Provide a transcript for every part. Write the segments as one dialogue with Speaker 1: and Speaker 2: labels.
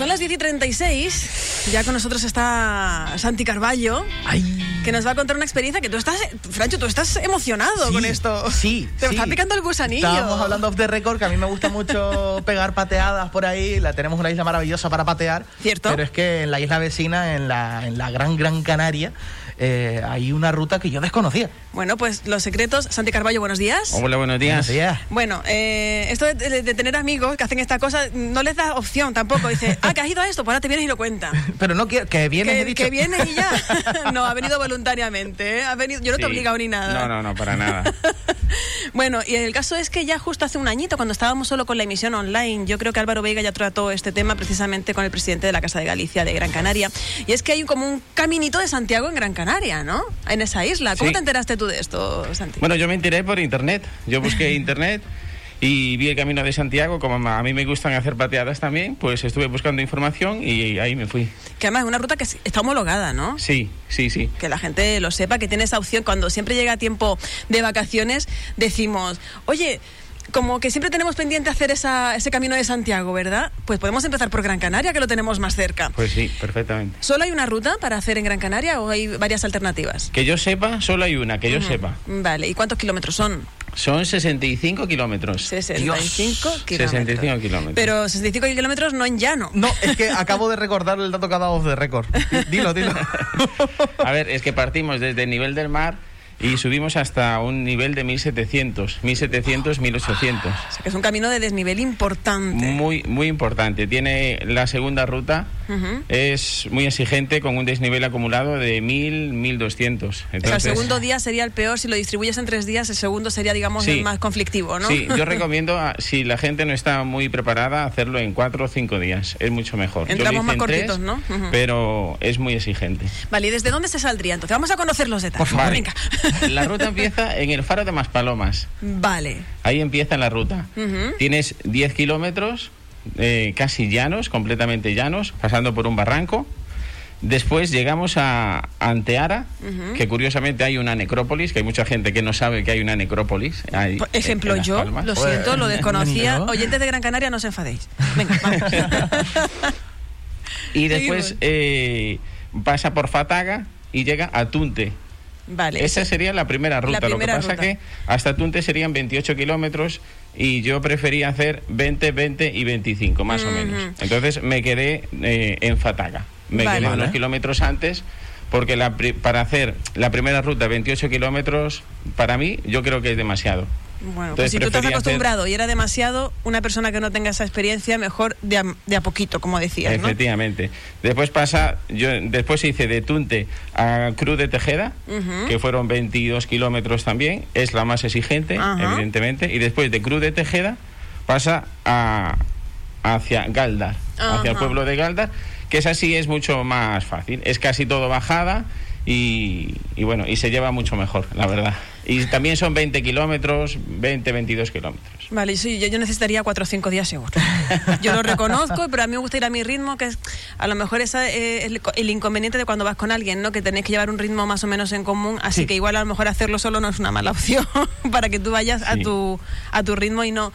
Speaker 1: Son las 10 y 36. Ya con nosotros está Santi Carballo. Que nos va a contar una experiencia que tú estás. Francho, tú estás emocionado con esto.
Speaker 2: Sí.
Speaker 1: Te
Speaker 2: sí.
Speaker 1: está picando el gusanillo.
Speaker 2: Estábamos hablando off the record, que a mí me gusta mucho pegar pateadas por ahí. La tenemos una isla maravillosa para patear.
Speaker 1: Cierto.
Speaker 2: Pero es que en la isla vecina, en la, en la Gran Gran Canaria, eh, hay una ruta que yo desconocía.
Speaker 1: Bueno, pues los secretos. Santi Carballo, buenos días.
Speaker 3: Hola, buenos días.
Speaker 2: Buenos días.
Speaker 1: Bueno, eh, esto de, de- de tener amigos que hacen esta cosa no les da opción tampoco. Dice, ah, que has ido a esto, pues ahora te vienes y lo cuentas.
Speaker 2: Pero no quiero, que vienes, he
Speaker 1: Que,
Speaker 2: dicho.
Speaker 1: que vienes y ya. No, ha venido voluntariamente. ¿eh? Ha venido, yo no te he
Speaker 3: Sí.
Speaker 1: obligado ni nada.
Speaker 3: No, no, no, para nada.
Speaker 1: Bueno, y el caso es que ya justo hace un añito, cuando estábamos solo con la emisión online, yo creo que Álvaro Veiga ya trató este tema precisamente con el presidente de la Casa de Galicia de Gran Canaria. Y es que hay como un caminito de Santiago en Gran Canaria, ¿no? En esa isla. ¿Cómo
Speaker 3: Sí.
Speaker 1: te enteraste tú de esto, Santi?
Speaker 3: Bueno, yo me enteré por internet. Yo busqué internet y vi el camino de Santiago. Como a mí me gustan hacer pateadas también, pues estuve buscando información y ahí me fui.
Speaker 1: Que además es una ruta que está homologada, ¿no?
Speaker 3: Sí, sí, sí.
Speaker 1: que la gente lo sepa, que tiene esa opción. Cuando siempre llega tiempo de vacaciones, decimos, oye, como que siempre tenemos pendiente hacer esa, ese camino de Santiago, ¿verdad? Pues podemos empezar por Gran Canaria, que lo tenemos más cerca.
Speaker 3: Pues sí, perfectamente.
Speaker 1: ¿Solo hay una ruta para hacer en Gran Canaria o hay varias alternativas?
Speaker 3: Que yo sepa, solo hay una, que yo sepa.
Speaker 1: Vale, ¿y cuántos kilómetros son?
Speaker 3: Son 65 kilómetros.
Speaker 1: 65 kilómetros.
Speaker 3: 65 kilómetros.
Speaker 1: Pero 65 kilómetros no en llano.
Speaker 2: No, es que acabo de recordar el dato que ha dado off the record. Dilo, dilo.
Speaker 3: A ver, es que partimos desde el nivel del mar y subimos hasta un nivel de 1700, 1700, 1800.
Speaker 1: O sea, que es un camino de desnivel importante.
Speaker 3: Muy, muy importante. Tiene la segunda ruta, es muy exigente con un desnivel acumulado de 1000, 1200.
Speaker 1: O sea, el
Speaker 3: Entonces,
Speaker 1: segundo día sería el peor, si lo distribuyes en tres días, el segundo sería, digamos,
Speaker 3: Sí.
Speaker 1: el más conflictivo, ¿no?
Speaker 3: Sí, yo recomiendo, a- si la gente no está muy preparada, hacerlo en cuatro o cinco días. Es mucho mejor.
Speaker 1: Entramos más
Speaker 3: en
Speaker 1: cortitos,
Speaker 3: tres,
Speaker 1: ¿no?
Speaker 3: Pero es muy exigente.
Speaker 1: Vale, ¿y desde dónde se saldría? Entonces vamos a conocer los detalles.
Speaker 3: Por favor.
Speaker 1: Venga.
Speaker 3: La ruta empieza en el faro de Maspalomas.
Speaker 1: Vale.
Speaker 3: Ahí empieza la ruta. Tienes 10 kilómetros eh, casi llanos, completamente llanos, pasando por un barranco. Después llegamos a Anteara, que curiosamente hay una necrópolis, que hay mucha gente que no sabe que hay una necrópolis. ahí,
Speaker 1: Por
Speaker 3: en-
Speaker 1: ejemplo,
Speaker 3: en
Speaker 1: yo,
Speaker 3: Palmas.
Speaker 1: lo
Speaker 2: Pues,
Speaker 1: siento, lo desconocía.
Speaker 2: ¿no?
Speaker 1: Oyentes de Gran Canaria, no os enfadéis. Venga, vamos.
Speaker 3: Y después eh, pasa por Fataga y llega a Tunte.
Speaker 1: Vale.
Speaker 3: Esa sería la primera ruta.
Speaker 1: primera
Speaker 3: Lo que pasa
Speaker 1: ruta.
Speaker 3: que hasta Tunte serían 28 kilómetros y yo prefería hacer 20, 20 y 25, más o menos. Entonces me quedé eh, en Fataga. Me
Speaker 1: Vale.
Speaker 3: quedé
Speaker 2: Vale.
Speaker 3: unos kilómetros antes porque la pri- para hacer la primera ruta 28 kilómetros, para mí, yo creo que es demasiado.
Speaker 1: Bueno, pues si tú estás
Speaker 3: hacer-
Speaker 1: acostumbrado y era demasiado, una persona que no tenga esa experiencia, mejor de a, de a poquito, como decías, ¿no?
Speaker 3: Efectivamente. Después pasa, yo después hice de Tunte a Cruz de Tejeda, que fueron 22 kilómetros también, es la más exigente, evidentemente. Y después de Cruz de Tejeda pasa a, hacia Galdar, hacia el pueblo de Galdar, que esa sí es mucho más fácil. Es casi todo bajada y, y bueno, y se lleva mucho mejor, la verdad. Y también son 20 kilómetros, 20, 22 kilómetros.
Speaker 1: Vale, sí, yo, yo necesitaría cuatro o cinco días seguro. Yo lo reconozco, pero a mí me gusta ir a mi ritmo, que es a lo mejor esa es el, el inconveniente de cuando vas con alguien, ¿no? Que tenéis que llevar un ritmo más o menos en común, así
Speaker 2: Sí.
Speaker 1: que igual a lo mejor hacerlo solo no es una mala opción para que tú vayas a tu a tu ritmo y no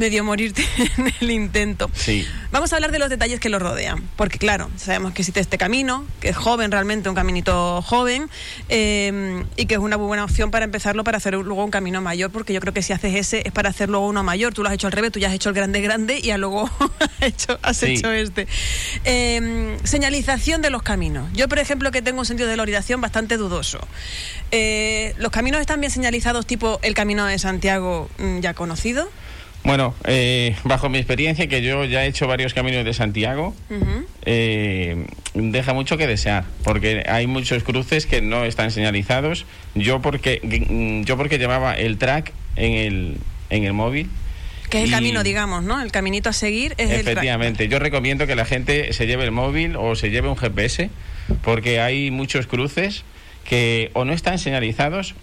Speaker 1: medio morirte en el intento.
Speaker 3: Sí.
Speaker 1: Vamos a hablar de los detalles que lo rodean, porque claro, sabemos que existe este camino, que es joven realmente, un caminito joven, eh, y que es una muy buena opción para empezarlo para hacer luego un camino mayor, porque yo creo que si haces ese es para hacer luego uno mayor. Tú lo has hecho al revés, tú ya has hecho el grande grande y ya luego has hecho, has
Speaker 3: Sí.
Speaker 1: hecho este. Eh, señalización de los caminos. Yo, por ejemplo, que tengo un sentido de la orientación bastante dudoso. Eh, ¿Los caminos están bien señalizados tipo el camino de Santiago mm, ya conocido?
Speaker 3: Bueno, eh, bajo mi experiencia, que yo ya he hecho varios caminos de Santiago, eh, deja mucho que desear, porque hay muchos cruces que no están señalizados. Yo porque, mm, yo porque llevaba el track en el, en el móvil.
Speaker 1: Que es el
Speaker 3: y-
Speaker 1: camino, digamos, ¿no? El caminito a seguir es el...
Speaker 3: Efectivamente, yo recomiendo que la gente se lleve el móvil o se lleve un GPS, porque hay muchos cruces que o no están señalizados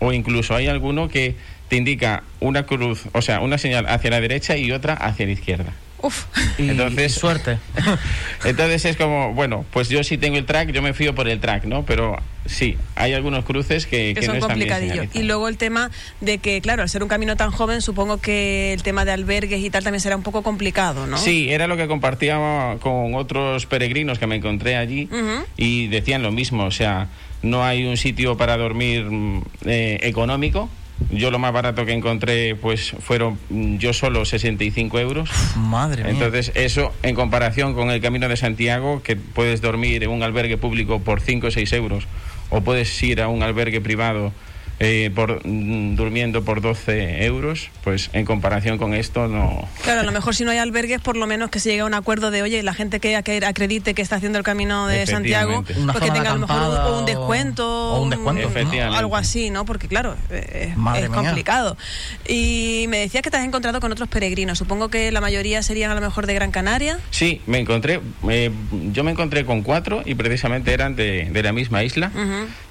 Speaker 3: o incluso hay alguno que te indica una cruz, o sea, una señal hacia la derecha y otra hacia la izquierda.
Speaker 1: Uf.
Speaker 2: Y,
Speaker 3: Entonces-
Speaker 2: y suerte.
Speaker 3: Entonces es como, bueno, pues yo sí tengo el track, yo me fío por el track, ¿no? Pero sí, hay algunos cruces que,
Speaker 1: que
Speaker 3: que
Speaker 1: son
Speaker 3: no están bien
Speaker 1: complicadillos. Y luego el tema de que, claro, al ser un camino tan joven, supongo que el tema de albergues y tal también será un poco complicado, ¿no?
Speaker 3: Sí, era lo que compartía con otros peregrinos que me encontré allí y decían lo mismo, o sea, no hay un sitio para dormir mm, eh, económico. Yo lo más barato que encontré pues fueron mm, yo solo 65 euros.
Speaker 2: Madre mía.
Speaker 3: Entonces eso en comparación con el Camino de Santiago, que puedes dormir en un albergue público por 5 o 6 euros, o puedes ir a un albergue privado eh, por, mm, durmiendo por 12 euros, pues en comparación con esto no...
Speaker 1: Claro, a lo mejor si no hay albergues, por lo menos que se llegue a un acuerdo de, oye, la gente que ac- acredite que está haciendo el camino de Santiago,
Speaker 3: Efectivamente.
Speaker 2: Una
Speaker 1: pues que
Speaker 2: zona
Speaker 1: tenga a lo mejor un, o descuento,
Speaker 2: o un descuento,
Speaker 1: algo así, ¿no? Porque claro, eh, es,
Speaker 2: Madre
Speaker 1: es complicado. Y me decías que te has encontrado con otros peregrinos. Supongo que la mayoría serían a lo mejor de Gran Canaria.
Speaker 3: Sí, me encontré, eh, yo me encontré con cuatro y precisamente eran de, de la misma isla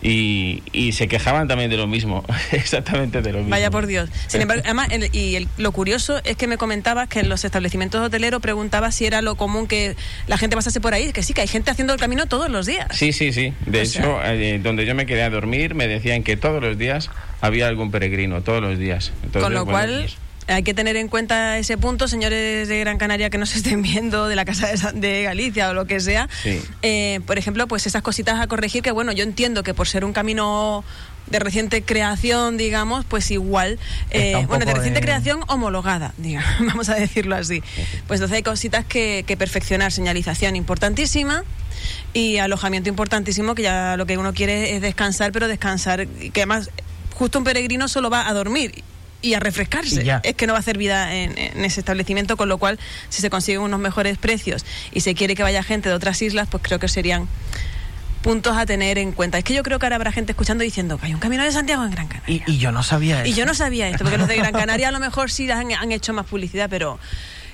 Speaker 3: y, y se quejaban también de lo mismo, exactamente de lo mismo.
Speaker 1: Vaya por Dios. Sin embargo, además, el- y el- lo curioso es que me comentabas que en los establecimientos hoteleros preguntabas si era lo común que la gente pasase por ahí. Que sí, que hay gente haciendo el camino todos los días.
Speaker 3: Sí, sí, sí. De
Speaker 1: O
Speaker 3: hecho, eh, donde yo me quedé a dormir me decían que todos los días había algún peregrino, todos los días. Entonces,
Speaker 1: Con lo
Speaker 3: bueno,
Speaker 1: cual,
Speaker 3: pues,
Speaker 1: hay que tener en cuenta ese punto, señores de Gran Canaria que nos estén viendo, de la Casa de, Sa- de Galicia o lo que sea.
Speaker 3: Sí.
Speaker 1: Eh, por ejemplo, pues esas cositas a corregir que, bueno, yo entiendo que por ser un camino de reciente creación, digamos, pues igual, eh, bueno, de reciente
Speaker 2: en-
Speaker 1: creación homologada, digamos, vamos a decirlo así. Pues entonces hay cositas que, que perfeccionar, señalización importantísima y alojamiento importantísimo, que ya lo que uno quiere es descansar, pero descansar, que además justo un peregrino solo va a dormir y a refrescarse.
Speaker 2: Y.
Speaker 1: Es que no va a hacer vida en, en ese establecimiento, con lo cual, si se consiguen unos mejores precios y se quiere que vaya gente de otras islas, pues creo que serían puntos a tener en cuenta. Es que yo creo que ahora habrá gente escuchando diciendo que hay un camino de Santiago en Gran Canaria.
Speaker 2: Y, y yo no sabía eso.
Speaker 1: Y yo no sabía esto, porque los de Gran Canaria a lo mejor sí han, han hecho más publicidad, pero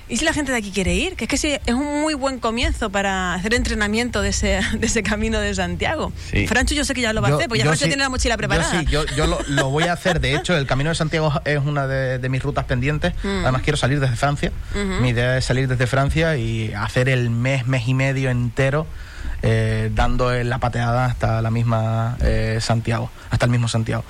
Speaker 1: ¿y si la gente de aquí quiere ir? Que es que sí, es un muy buen comienzo para hacer entrenamiento de ese, de ese camino de Santiago.
Speaker 3: Sí.
Speaker 1: Francho yo sé que ya lo va a hacer, porque ya Francho
Speaker 2: sí-
Speaker 1: tiene la mochila preparada.
Speaker 2: Yo sí, yo, yo lo, lo voy a hacer. De hecho, el Camino de Santiago es una de, de mis rutas pendientes.
Speaker 1: Mm.
Speaker 2: Además, quiero salir desde Francia. Mi idea es salir desde Francia y hacer el mes, mes y medio entero eh, dando la pateada hasta la misma eh, Santiago, hasta el mismo Santiago.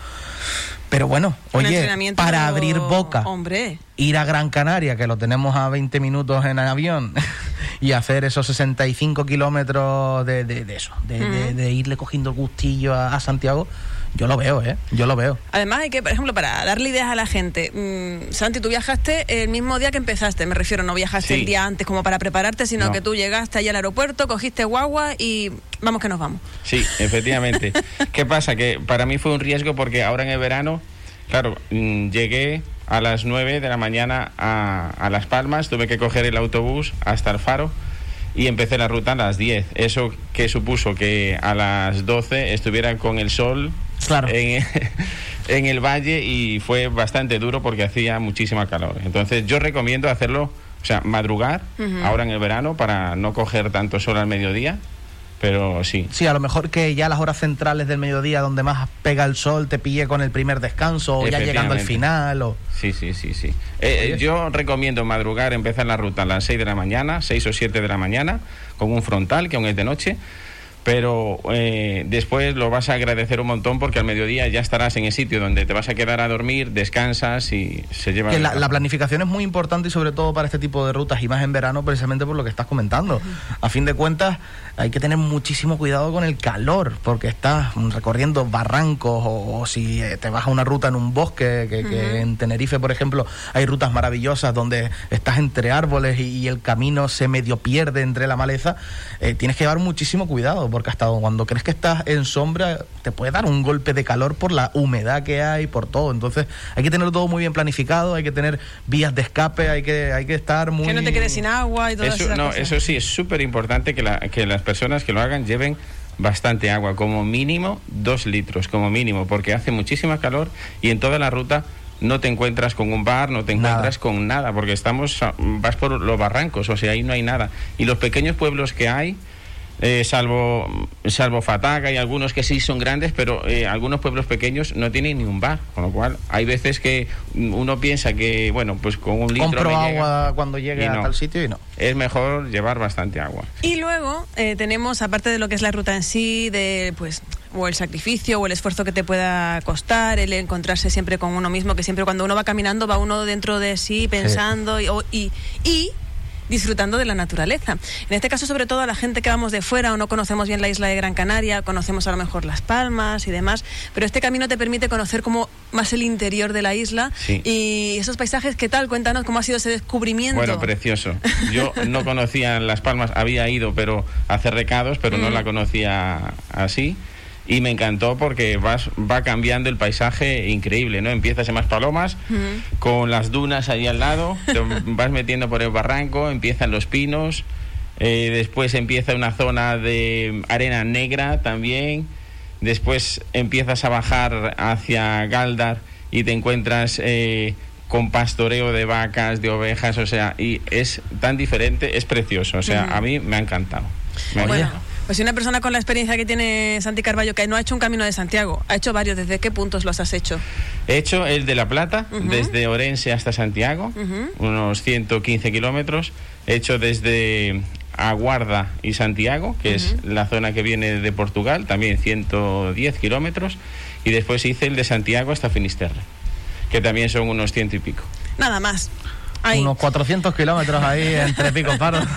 Speaker 2: Pero bueno, oye, para abrir boca,
Speaker 1: Hombre.
Speaker 2: ir a Gran Canaria, que lo tenemos a 20 minutos en avión, y hacer esos 65 kilómetros de, de, de eso, de, de- de irle cogiendo gustillo a, a Santiago, yo lo veo, ¿eh? Yo lo veo.
Speaker 1: Además hay que, por ejemplo, para darle ideas a la gente, mm, Santi, tú viajaste el mismo día que empezaste, me refiero, no viajaste
Speaker 3: Sí.
Speaker 1: el día antes como para prepararte, sino
Speaker 3: No.
Speaker 1: que tú llegaste allí al aeropuerto, cogiste guagua y vamos que nos vamos.
Speaker 3: Sí, efectivamente. ¿Qué pasa? Que para mí fue un riesgo porque ahora en el verano, claro, mm, llegué a las 9 de la mañana a, a Las Palmas, tuve que coger el autobús hasta el Faro y empecé la ruta a las 10. Eso que supuso que a las 12 estuviera con el sol
Speaker 2: Claro.
Speaker 3: en, en el valle y fue bastante duro porque hacía muchísima calor. Entonces yo recomiendo hacerlo, o sea, madrugar ahora en el verano para no coger tanto sol al mediodía, pero sí.
Speaker 2: Sí, a lo mejor que ya las horas centrales del mediodía donde más pega el sol te pille con el primer descanso o ya llegando al final o...
Speaker 3: Sí, sí, sí, sí. Eh, eh, yo recomiendo madrugar, empezar la ruta a las 6 de la mañana, 6 o 7 de la mañana, con un frontal, que aún es de noche, pero eh, después lo vas a agradecer un montón porque al mediodía ya estarás en el sitio donde te vas a quedar a dormir, descansas y se lleva...
Speaker 2: La, la planificación es muy importante y sobre todo para este tipo de rutas y más en verano precisamente por lo que estás comentando. A fin de cuentas hay que tener muchísimo cuidado con el calor porque estás recorriendo barrancos o, o si eh, te vas a una ruta en un bosque, que, que en Tenerife por ejemplo hay rutas maravillosas donde estás entre árboles y, y el camino se medio pierde entre la maleza, eh, tienes que llevar muchísimo cuidado porque hasta cuando crees que estás en sombra te puede dar un golpe de calor por la humedad que hay, por todo. Entonces hay que tener todo muy bien planificado, hay que tener vías de escape, hay que, hay que estar muy...
Speaker 1: Que no te quedes sin agua y todas
Speaker 3: Eso, no,
Speaker 1: cosas.
Speaker 3: eso sí, es súper importante que, la- que las personas que lo hagan lleven bastante agua, como mínimo dos litros, como mínimo, porque hace muchísima calor y en toda la ruta no te encuentras con un bar, no te
Speaker 2: Nada.
Speaker 3: encuentras con nada, porque estamos vas por los barrancos, o sea, ahí no hay nada. Y los pequeños pueblos que hay, eh, salvo, salvo Fataga y algunos que sí son grandes, pero eh, algunos pueblos pequeños no tienen ni un bar, con lo cual hay veces que uno piensa que, bueno, pues con un litro
Speaker 2: Compro
Speaker 3: me
Speaker 2: agua
Speaker 3: llega,
Speaker 2: cuando llegue
Speaker 3: y
Speaker 2: a
Speaker 3: no.
Speaker 2: tal sitio y no.
Speaker 3: Es mejor llevar bastante agua.
Speaker 1: Y luego eh, tenemos, aparte de lo que es la ruta en sí, de pues o el sacrificio o el esfuerzo que te pueda costar, el encontrarse siempre con uno mismo, que siempre cuando uno va caminando va uno dentro de sí pensando y, o- y, y disfrutando de la naturaleza. En este caso, sobre todo a la gente que vamos de fuera o no conocemos bien la isla de Gran Canaria, conocemos a lo mejor Las Palmas y demás, pero este camino te permite conocer como más el interior de la isla
Speaker 3: Sí.
Speaker 1: y esos paisajes, ¿qué tal? Cuéntanos cómo ha sido ese descubrimiento.
Speaker 3: Bueno, precioso. Yo no conocía Las Palmas, había ido pero a hacer recados, pero no
Speaker 1: Mm.
Speaker 3: la conocía así. Y me encantó porque vas, va cambiando el paisaje increíble, ¿no? Empiezas en Más Palomas, con las dunas ahí al lado, te vas metiendo por el barranco, empiezan los pinos, eh, después empieza una zona de arena negra también, después empiezas a bajar hacia Galdar y te encuentras eh, con pastoreo de vacas, de ovejas, o sea, y es tan diferente, es precioso, o sea, a mí me ha encantado. Me ha
Speaker 1: Bueno,
Speaker 3: encantado.
Speaker 1: Pues si una persona con la experiencia que tiene Santi Carballo, que no ha hecho un camino de Santiago, ha hecho varios, ¿desde qué puntos los has hecho?
Speaker 3: He hecho el de La Plata, desde Orense hasta Santiago, unos 115 kilómetros. He hecho desde Aguarda y Santiago, que es la zona que viene de Portugal, también 110 kilómetros. Y después hice el de Santiago hasta Finisterre, que también son unos ciento y pico.
Speaker 1: Nada más. Ahí.
Speaker 2: Unos 400 kilómetros ahí entre pico paros.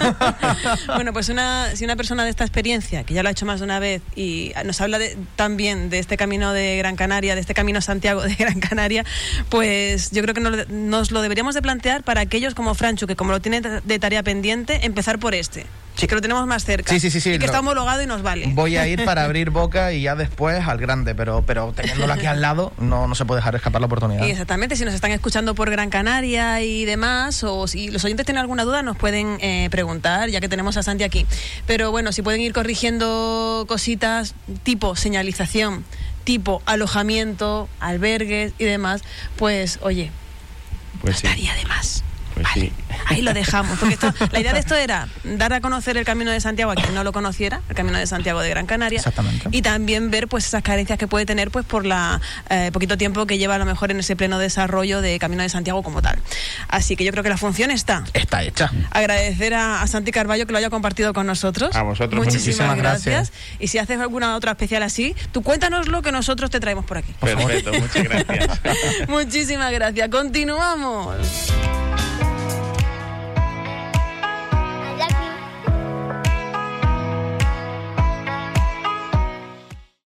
Speaker 1: Bueno, pues una, si una persona de esta experiencia, que ya lo ha hecho más de una vez y nos habla de, también de este camino de Gran Canaria, de este camino a Santiago de Gran Canaria, pues yo creo que nos, nos lo deberíamos de plantear para aquellos como Franchu, que como lo tiene de tarea pendiente, empezar por este,
Speaker 2: Sí.
Speaker 1: que lo tenemos más cerca.
Speaker 2: Sí, sí, sí, sí,
Speaker 1: Y que
Speaker 2: lo-
Speaker 1: está homologado y nos vale.
Speaker 2: Voy a ir para abrir boca y ya después al grande, pero, pero teniéndolo aquí al lado no, no se puede dejar escapar la oportunidad.
Speaker 1: Y exactamente, si nos están escuchando por Gran Canaria y demás, o si los oyentes tienen alguna duda, nos pueden eh, preguntar, ya que tenemos a Santi aquí. Pero bueno, si pueden ir corrigiendo cositas tipo señalización, tipo alojamiento, albergues y demás, pues oye,
Speaker 3: Pues sí.
Speaker 1: estaría de más.
Speaker 3: Pues
Speaker 1: Vale,
Speaker 3: sí.
Speaker 1: Ahí lo dejamos. Porque esto, la idea de esto era dar a conocer el Camino de Santiago a quien no lo conociera, el Camino de Santiago de Gran Canaria.
Speaker 2: Exactamente.
Speaker 1: Y también ver pues esas carencias que puede tener pues por la eh, poquito tiempo que lleva a lo mejor en ese pleno desarrollo de Camino de Santiago como tal. Así que yo creo que la función está.
Speaker 2: Está hecha.
Speaker 1: Agradecer a, a Santi Carballo que lo haya compartido con nosotros.
Speaker 3: A vosotros,
Speaker 1: Muchísimas
Speaker 2: muchísimas
Speaker 1: gracias.
Speaker 2: gracias.
Speaker 1: Y si haces alguna otra especial así, tú cuéntanos lo que nosotros te traemos por aquí.
Speaker 3: Perfecto, muchas gracias.
Speaker 1: Muchísimas gracias. Continuamos.